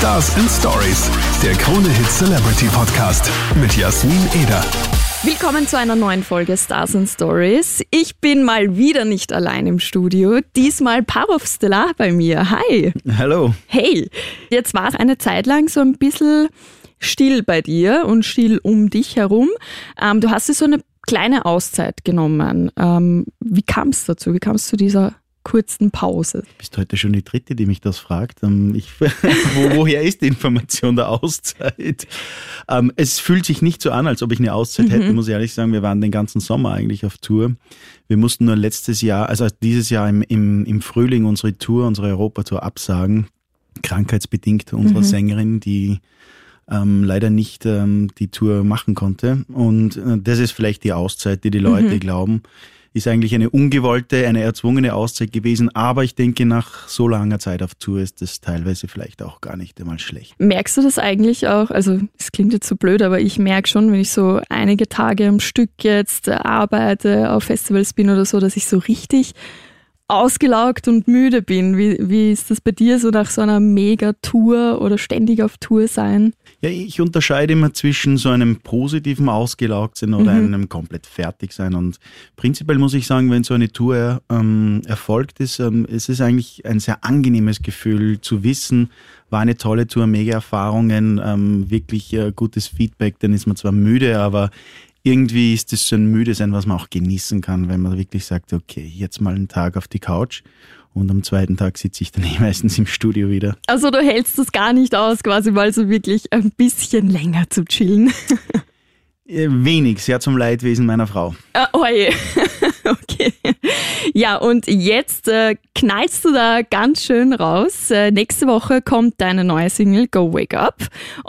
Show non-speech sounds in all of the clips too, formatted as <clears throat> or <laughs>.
Stars and Stories, der Krone Hit Celebrity Podcast mit Jasmin Eder. Willkommen zu einer neuen Folge Stars and Stories. Ich bin mal wieder nicht allein im Studio. Diesmal Parov Stellar bei mir. Hi. Hallo. Hey. Jetzt war es eine Zeit lang so ein bisschen still bei dir und still um dich herum. Ähm, du hast dir so eine kleine Auszeit genommen. Ähm, wie kam es dazu? Wie kam es zu dieser kurzen Pause. Du bist heute schon die Dritte, die mich das fragt. Ähm, ich, <laughs> wo, woher ist die Information der Auszeit? Ähm, es fühlt sich nicht so an, als ob ich eine Auszeit mhm. hätte, muss ich ehrlich sagen. Wir waren den ganzen Sommer eigentlich auf Tour. Wir mussten nur letztes Jahr, also dieses Jahr im, im, im Frühling unsere Tour, unsere Europatour absagen. Krankheitsbedingt unserer mhm. Sängerin, die ähm, leider nicht ähm, die Tour machen konnte. Und äh, das ist vielleicht die Auszeit, die die Leute mhm. glauben ist eigentlich eine ungewollte, eine erzwungene Auszeit gewesen. Aber ich denke, nach so langer Zeit auf Tour ist das teilweise vielleicht auch gar nicht einmal schlecht. Merkst du das eigentlich auch? Also es klingt jetzt so blöd, aber ich merke schon, wenn ich so einige Tage am Stück jetzt arbeite, auf Festivals bin oder so, dass ich so richtig ausgelaugt und müde bin. Wie, wie ist das bei dir so nach so einer Mega-Tour oder ständig auf Tour sein? Ja, ich unterscheide immer zwischen so einem positiven Ausgelaugtsein oder mhm. einem komplett fertig sein. Und prinzipiell muss ich sagen, wenn so eine Tour ähm, erfolgt ist, ähm, es ist eigentlich ein sehr angenehmes Gefühl zu wissen, war eine tolle Tour, mega Erfahrungen, ähm, wirklich äh, gutes Feedback. Dann ist man zwar müde, aber irgendwie ist es so ein müde sein, was man auch genießen kann, wenn man wirklich sagt, okay, jetzt mal einen Tag auf die Couch und am zweiten Tag sitze ich dann <laughs> eh meistens im Studio wieder. Also du hältst das gar nicht aus, quasi mal so wirklich ein bisschen länger zu chillen. Äh, wenig, sehr zum Leidwesen meiner Frau. Ah, oh je. <laughs> okay. Ja, und jetzt äh, knallst du da ganz schön raus. Äh, nächste Woche kommt deine neue Single Go Wake Up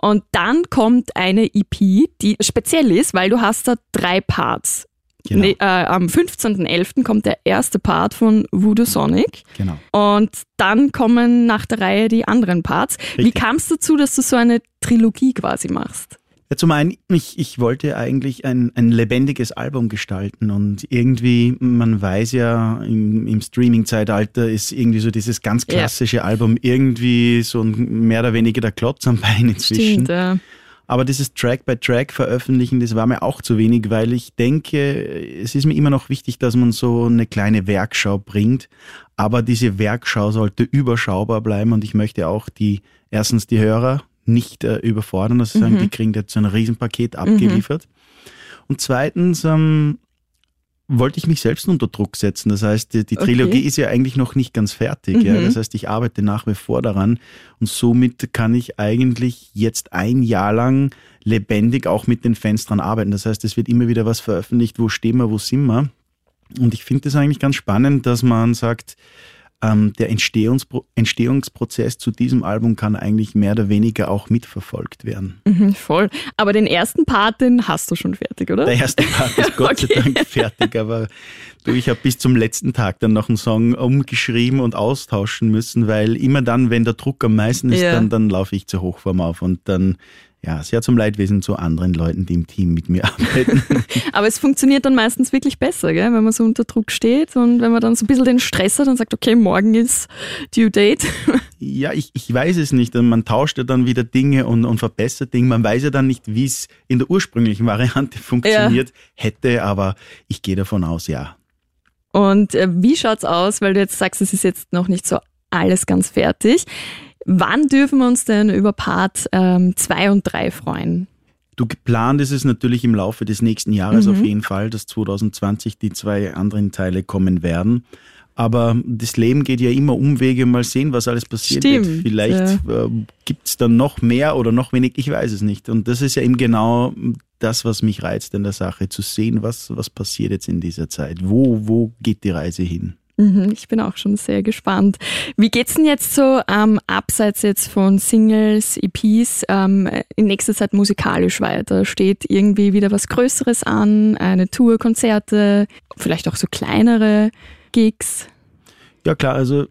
und dann kommt eine EP, die speziell ist, weil du hast da drei Parts. Genau. Nee, äh, am 15.11. kommt der erste Part von Voodoo Sonic. Genau. Und dann kommen nach der Reihe die anderen Parts. Richtig. Wie kam es dazu, dass du so eine Trilogie quasi machst? Ja, zum einen, ich, ich wollte eigentlich ein, ein lebendiges Album gestalten und irgendwie, man weiß ja, im, im Streaming-Zeitalter ist irgendwie so dieses ganz klassische ja. Album irgendwie so ein, mehr oder weniger der Klotz am Bein inzwischen. Stimmt, ja. Aber dieses Track by Track veröffentlichen, das war mir auch zu wenig, weil ich denke, es ist mir immer noch wichtig, dass man so eine kleine Werkschau bringt. Aber diese Werkschau sollte überschaubar bleiben und ich möchte auch die, erstens die Hörer nicht äh, überfordern, dass sie mhm. sagen, die kriegen jetzt so ein Riesenpaket abgeliefert. Mhm. Und zweitens ähm, wollte ich mich selbst unter Druck setzen. Das heißt, die, die Trilogie okay. ist ja eigentlich noch nicht ganz fertig. Mhm. Ja. Das heißt, ich arbeite nach wie vor daran und somit kann ich eigentlich jetzt ein Jahr lang lebendig auch mit den Fans dran arbeiten. Das heißt, es wird immer wieder was veröffentlicht, wo stehen wir, wo sind wir. Und ich finde das eigentlich ganz spannend, dass man sagt, ähm, der Entstehungspro Entstehungsprozess zu diesem Album kann eigentlich mehr oder weniger auch mitverfolgt werden. Mhm, voll. Aber den ersten Part, den hast du schon fertig, oder? Der erste Part ist <laughs> Gott okay. sei Dank fertig, aber du, ich habe bis zum letzten Tag dann noch einen Song umgeschrieben und austauschen müssen, weil immer dann, wenn der Druck am meisten ist, ja. dann, dann laufe ich zur Hochform auf und dann ja, sehr zum Leidwesen zu anderen Leuten, die im Team mit mir arbeiten. <laughs> Aber es funktioniert dann meistens wirklich besser, gell? wenn man so unter Druck steht und wenn man dann so ein bisschen den Stress hat und sagt, okay, morgen ist Due Date. <laughs> Ja, ich, ich weiß es nicht. Man tauscht ja dann wieder Dinge und, und verbessert Dinge. Man weiß ja dann nicht, wie es in der ursprünglichen Variante <laughs> funktioniert ja. hätte, aber ich gehe davon aus, ja. Und äh, wie schaut's aus, weil du jetzt sagst, es ist jetzt noch nicht so alles ganz fertig. Wann dürfen wir uns denn über Part 2 ähm, und 3 freuen? Du geplant ist es natürlich im Laufe des nächsten Jahres mhm. auf jeden Fall, dass 2020 die zwei anderen Teile kommen werden. Aber das Leben geht ja immer Umwege, mal sehen, was alles passiert Stimmt, wird. Vielleicht ja. äh, gibt es dann noch mehr oder noch wenig, ich weiß es nicht. Und das ist ja eben genau das, was mich reizt in der Sache, zu sehen, was, was passiert jetzt in dieser Zeit. Wo, wo geht die Reise hin? Mhm, ich bin auch schon sehr gespannt. Wie geht's denn jetzt so ähm, abseits jetzt von Singles, EPs ähm, in nächster Zeit musikalisch weiter? Steht irgendwie wieder was Größeres an? Eine Tour, Konzerte, vielleicht auch so kleinere Gigs? Ja klar, also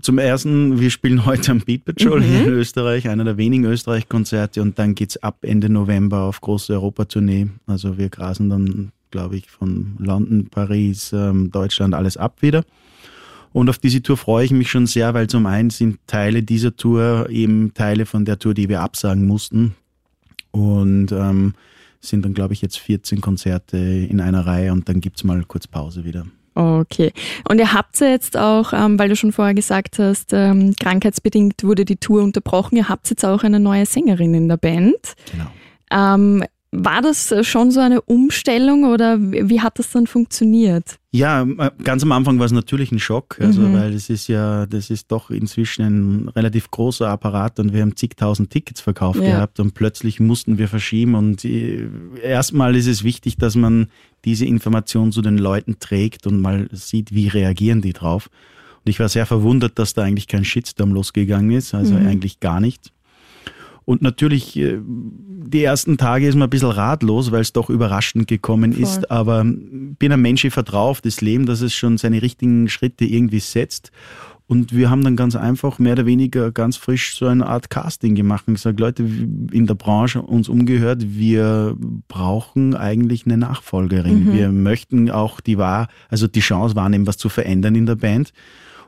zum ersten, wir spielen heute am Beat Patrol mhm. hier in Österreich, einer der wenigen Österreich-Konzerte und dann geht's ab Ende November auf große Europatournee. Also wir grasen dann, glaube ich, von London, Paris, ähm, Deutschland alles ab wieder. Und auf diese Tour freue ich mich schon sehr, weil zum einen sind Teile dieser Tour eben Teile von der Tour, die wir absagen mussten. Und ähm, sind dann, glaube ich, jetzt 14 Konzerte in einer Reihe und dann gibt es mal kurz Pause wieder. Okay. Und ihr habt ja jetzt auch, ähm, weil du schon vorher gesagt hast, ähm, krankheitsbedingt wurde die Tour unterbrochen, ihr habt jetzt auch eine neue Sängerin in der Band. Genau. Ähm, war das schon so eine Umstellung oder wie hat das dann funktioniert? Ja, äh, ganz am Anfang war es natürlich ein Schock, also mhm. weil es ist ja, das ist doch inzwischen ein relativ großer Apparat und wir haben zigtausend Tickets verkauft ja. gehabt und plötzlich mussten wir verschieben und äh, erstmal ist es wichtig, dass man diese Information zu den Leuten trägt und mal sieht, wie reagieren die drauf. Und ich war sehr verwundert, dass da eigentlich kein Shitstorm losgegangen ist, also mhm. eigentlich gar nichts. Und natürlich, äh, die ersten Tage ist man ein bisschen ratlos, weil es doch überraschend gekommen Voll. ist. Aber bin ein Mensch, ich vertraue auf das Leben, dass es schon seine richtigen Schritte irgendwie setzt. Und wir haben dann ganz einfach mehr oder weniger ganz frisch so eine Art Casting gemacht und gesagt, Leute in der Branche uns umgehört, wir brauchen eigentlich eine Nachfolgerin. Mhm. Wir möchten auch die Wahr, also die Chance wahrnehmen, was zu verändern in der Band.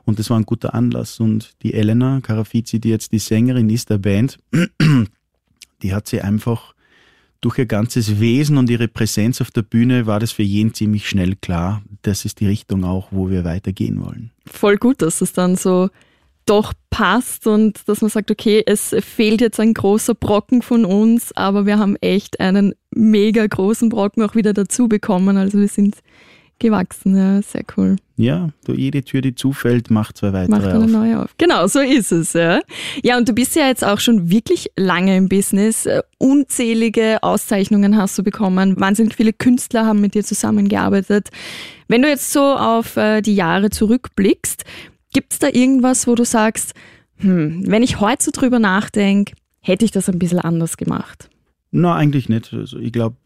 Und das war ein guter Anlass. Und die Elena Carafizi, die jetzt die Sängerin ist der Band, <clears throat> die hat sie einfach durch ihr ganzes Wesen und ihre Präsenz auf der Bühne war das für jeden ziemlich schnell klar. Das ist die Richtung auch, wo wir weitergehen wollen. Voll gut, dass es dann so doch passt und dass man sagt, okay, es fehlt jetzt ein großer Brocken von uns, aber wir haben echt einen mega großen Brocken auch wieder dazu bekommen. Also wir sind gewachsen. Ja, sehr cool. Ja, du, jede Tür, die zufällt, macht zwei weitere macht eine auf. neue auf. Genau, so ist es. Ja. ja, und du bist ja jetzt auch schon wirklich lange im Business. Äh, unzählige Auszeichnungen hast du bekommen. Wahnsinnig viele Künstler haben mit dir zusammengearbeitet. Wenn du jetzt so auf äh, die Jahre zurückblickst, gibt es da irgendwas, wo du sagst, hm, wenn ich heute so drüber nachdenke, hätte ich das ein bisschen anders gemacht? Na, eigentlich nicht. Also ich glaube,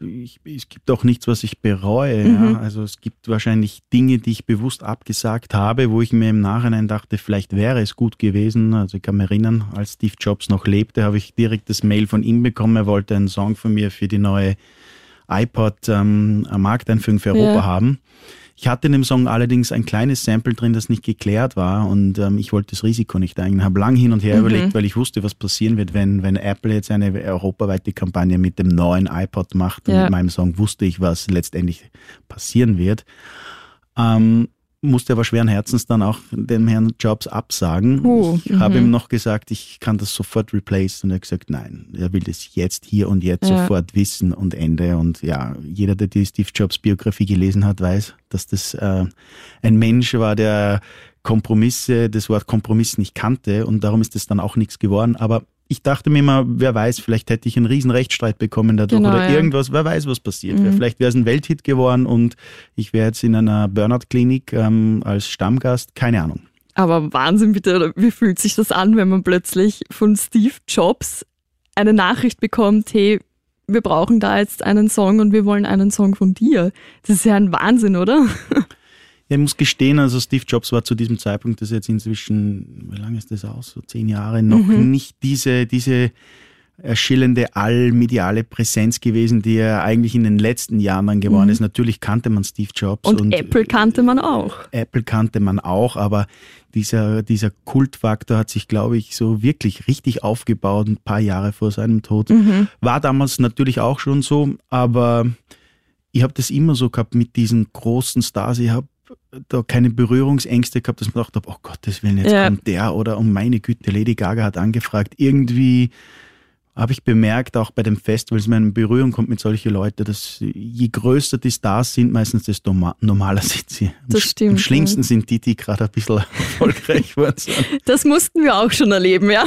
es gibt auch nichts, was ich bereue. Mhm. Ja. Also es gibt wahrscheinlich Dinge, die ich bewusst abgesagt habe, wo ich mir im Nachhinein dachte, vielleicht wäre es gut gewesen. Also ich kann mich erinnern, als Steve Jobs noch lebte, habe ich direkt das Mail von ihm bekommen. Er wollte einen Song von mir für die neue iPod ähm, für Europa ja. haben. Ich hatte in dem Song allerdings ein kleines Sample drin, das nicht geklärt war und ähm, ich wollte das Risiko nicht eingehen. Habe lang hin und her mhm. überlegt, weil ich wusste, was passieren wird, wenn, wenn Apple jetzt eine europaweite Kampagne mit dem neuen iPod macht und ja. mit meinem Song wusste ich, was letztendlich passieren wird. Ähm, musste aber schweren Herzens dann auch dem Herrn Jobs absagen. Uh, ich habe ihm mhm. noch gesagt, ich kann das sofort replace und er hat gesagt, nein, er will das jetzt, hier und jetzt ja. sofort wissen und Ende. Und ja, jeder, der die Steve Jobs Biografie gelesen hat, weiß, dass das äh, ein Mensch war, der Kompromisse, das Wort Kompromiss nicht kannte und darum ist es dann auch nichts geworden. Aber ich dachte mir immer, wer weiß, vielleicht hätte ich einen riesen Rechtsstreit bekommen dadurch genau, oder ja. irgendwas, wer weiß, was passiert mhm. wäre. Vielleicht wäre es ein Welthit geworden und ich wäre jetzt in einer Burnout-Klinik ähm, als Stammgast, keine Ahnung. Aber Wahnsinn bitte, wie fühlt sich das an, wenn man plötzlich von Steve Jobs eine Nachricht bekommt, hey, wir brauchen da jetzt einen Song und wir wollen einen Song von dir. Das ist ja ein Wahnsinn, oder? <laughs> ich muss gestehen, also Steve Jobs war zu diesem Zeitpunkt, das ist jetzt inzwischen, wie lange ist das aus? So zehn Jahre, noch mhm. nicht diese, diese erschillende allmediale Präsenz gewesen, die er eigentlich in den letzten Jahren dann geworden mhm. ist. Natürlich kannte man Steve Jobs. Und, und, Apple kannte man auch. Apple kannte man auch, aber dieser, dieser Kultfaktor hat sich, glaube ich, so wirklich richtig aufgebaut, ein paar Jahre vor seinem Tod. Mhm. War damals natürlich auch schon so, aber ich habe das immer so gehabt mit diesen großen Stars. Ich habe da keine Berührungsängste gehabt, dass man gedacht habe, oh Gottes Willen, jetzt ja. kommt der oder um meine Güte, Lady Gaga hat angefragt. Irgendwie habe ich bemerkt, auch bei den Festivals, wenn man in Berührung kommt mit solchen Leuten, dass je größer die Stars sind, meistens desto normaler sind sie. Das stimmt. Am schlimmsten ja. sind die, die gerade ein bisschen <laughs> erfolgreich wurden. Das mussten wir auch schon erleben, ja.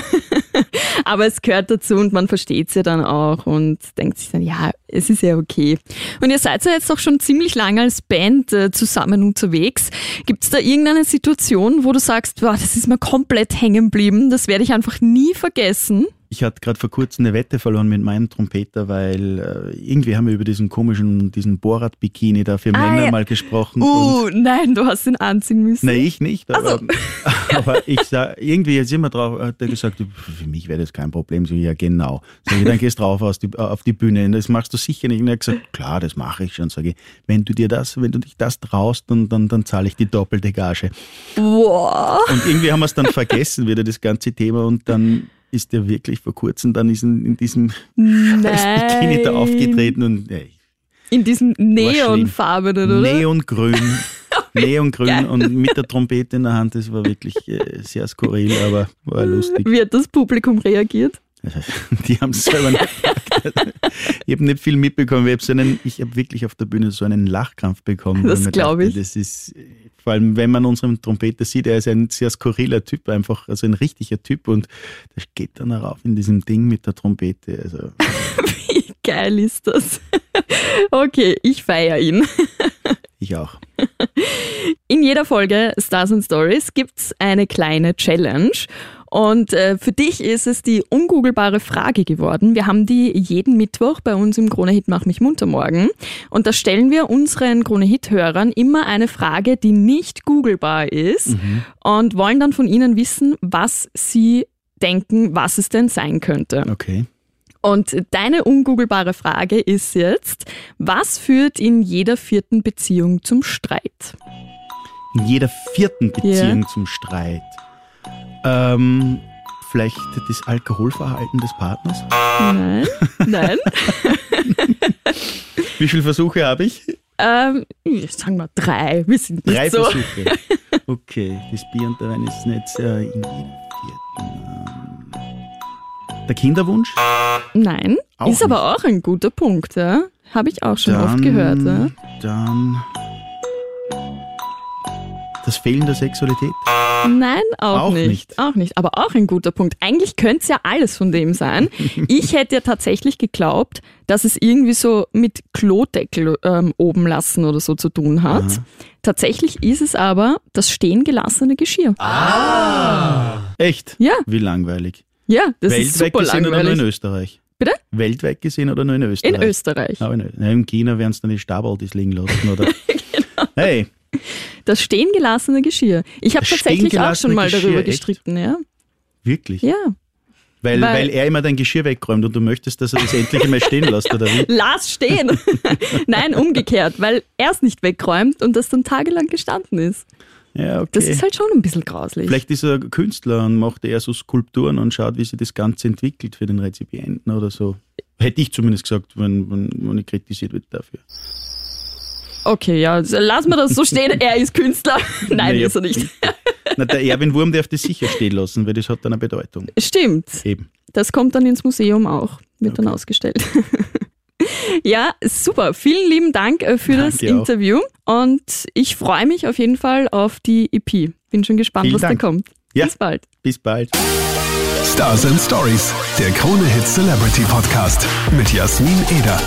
<laughs> Aber es gehört dazu und man versteht es ja dann auch und denkt sich dann, ja, es ist ja okay. Und ihr seid ja jetzt auch schon ziemlich lange als Band äh, zusammen unterwegs. Gibt es da irgendeine Situation, wo du sagst, boah, das ist mir komplett hängen geblieben, das werde ich einfach nie vergessen? Ich hatte gerade vor kurzem eine Wette verloren mit meinem Trompeter, weil äh, irgendwie haben wir über diesen komischen, diesen Borat-Bikini da für Ah, Männer ja. mal gesprochen. Uh, nein, du hast ihn anziehen müssen. Nein, ich nicht. Ach so. Aber, <laughs> aber ich sag, irgendwie jetzt immer drauf, hat er gesagt, für mich wäre das kein Problem. So, ja, genau. Sag ich, dann gehst drauf aus die, auf die Bühne. Das machst du sicher nicht. Und er hat gesagt, klar, das mache ich schon. Sag ich, wenn du dir das, wenn du dich das traust, dann, dann, dann zahle ich die doppelte Gage. Wow. Und irgendwie haben wir es dann vergessen, wieder das ganze Thema. Und dann ist er wirklich vor kurzem dann in, diesem Bikini da aufgetreten und ey, In diesem. Neonfarbenen, oder? Neongrün. <laughs> Neongrün Geil. und mit der Trompete in der Hand, das war wirklich äh, sehr skurril, aber war lustig. Wie hat das Publikum reagiert? <laughs> Die haben es selber nicht. Ich habe nicht viel mitbekommen. Ich habe so habe wirklich auf der Bühne so einen Lachkrampf bekommen. Das mir glaub dachte, ich. Das ist, vor allem wenn man unseren Trompeter sieht, er ist ein sehr skurriler Typ, einfach, also ein richtiger Typ und der geht dann rauf in diesem Ding mit der Trompete. Also, <laughs> Wie geil ist das? <laughs> Okay, ich feiere ihn. <laughs> ich auch. In jeder Folge Stars and Stories gibt's eine kleine Challenge. Und äh, für dich ist es die ungoogelbare Frage geworden. Wir haben die jeden Mittwoch bei uns im Krone Hit Mach mich munter morgen. Und da stellen wir unseren Krone Hit Hörern immer eine Frage, die nicht googelbar ist und wollen dann von ihnen wissen, was sie denken, was es denn sein könnte. Okay. Und deine ungoogelbare Frage ist jetzt, was führt in jeder vierten Beziehung zum Streit? In jeder vierten Beziehung zum Streit. Ähm, vielleicht das Alkoholverhalten des Partners? Nein, nein. <laughs> Wie viele Versuche habe ich? ähm, sagen wir drei. Wir sind nicht Drei so. Versuche. <laughs> Okay, das Bier und der Wein ist nicht äh, in jedem vierten. Ähm, der Kinderwunsch? Nein, Auch ist aber auch ein guter Punkt. Ja? Habe ich auch schon oft gehört. Ja? Dann das Fehlen der Sexualität? Nein, auch, Auch nicht. nicht. Auch nicht. Aber auch ein guter Punkt. Eigentlich könnte es ja alles von dem sein. <laughs> Ich hätte ja tatsächlich geglaubt, dass es irgendwie so mit Klodeckel ähm, oben lassen oder so zu tun hat. Tatsächlich ist es aber das stehen gelassene Geschirr. Echt? Ja, Wie langweilig. ja, das ist Weltweit super gesehen oder nur in langweilig. Österreich? Bitte? Weltweit gesehen oder nur in In Österreich? Österreich. Aber in, in China werden es dann die Stabaldis liegen lassen, oder? <laughs> Genau. Hey, Das stehen gelassene Geschirr. Ich habe tatsächlich auch schon mal darüber Geschirr, echt? gestritten, ja. wirklich? Ja. Weil, Weil- weil, er immer dein Geschirr wegräumt und du möchtest, dass er das endlich einmal stehen lässt, oder wie? Lass stehen. <laughs> Nein, umgekehrt, weil er es nicht wegräumt und das dann tagelang gestanden ist. Ja, okay. Das ist halt schon ein bisschen grauslich. Vielleicht ist er Künstler und macht eher so Skulpturen und schaut, wie sich das Ganze entwickelt für den Rezipienten oder so. Hätte ich zumindest gesagt, wenn, wenn, wenn ich kritisiert wird dafür. Okay, ja, also lass mal das so stehen. Er ist Künstler. <laughs> Nein, Naja, ist er nicht. Na, der Erwin Wurm darf das sicher stehen lassen, weil das hat dann eine Bedeutung. Stimmt. Eben. Das kommt dann ins Museum auch. Wird dann Okay. ausgestellt. <laughs> Ja, super. Vielen lieben Dank äh, für das Danke auch. Interview. Und ich freue mich auf jeden Fall auf die EP. Bin schon gespannt, Vielen was Dank. da kommt. Ja. Bis bald. Bis bald. Stars and Stories, der Krone Hit Celebrity Podcast mit Jasmin Eder.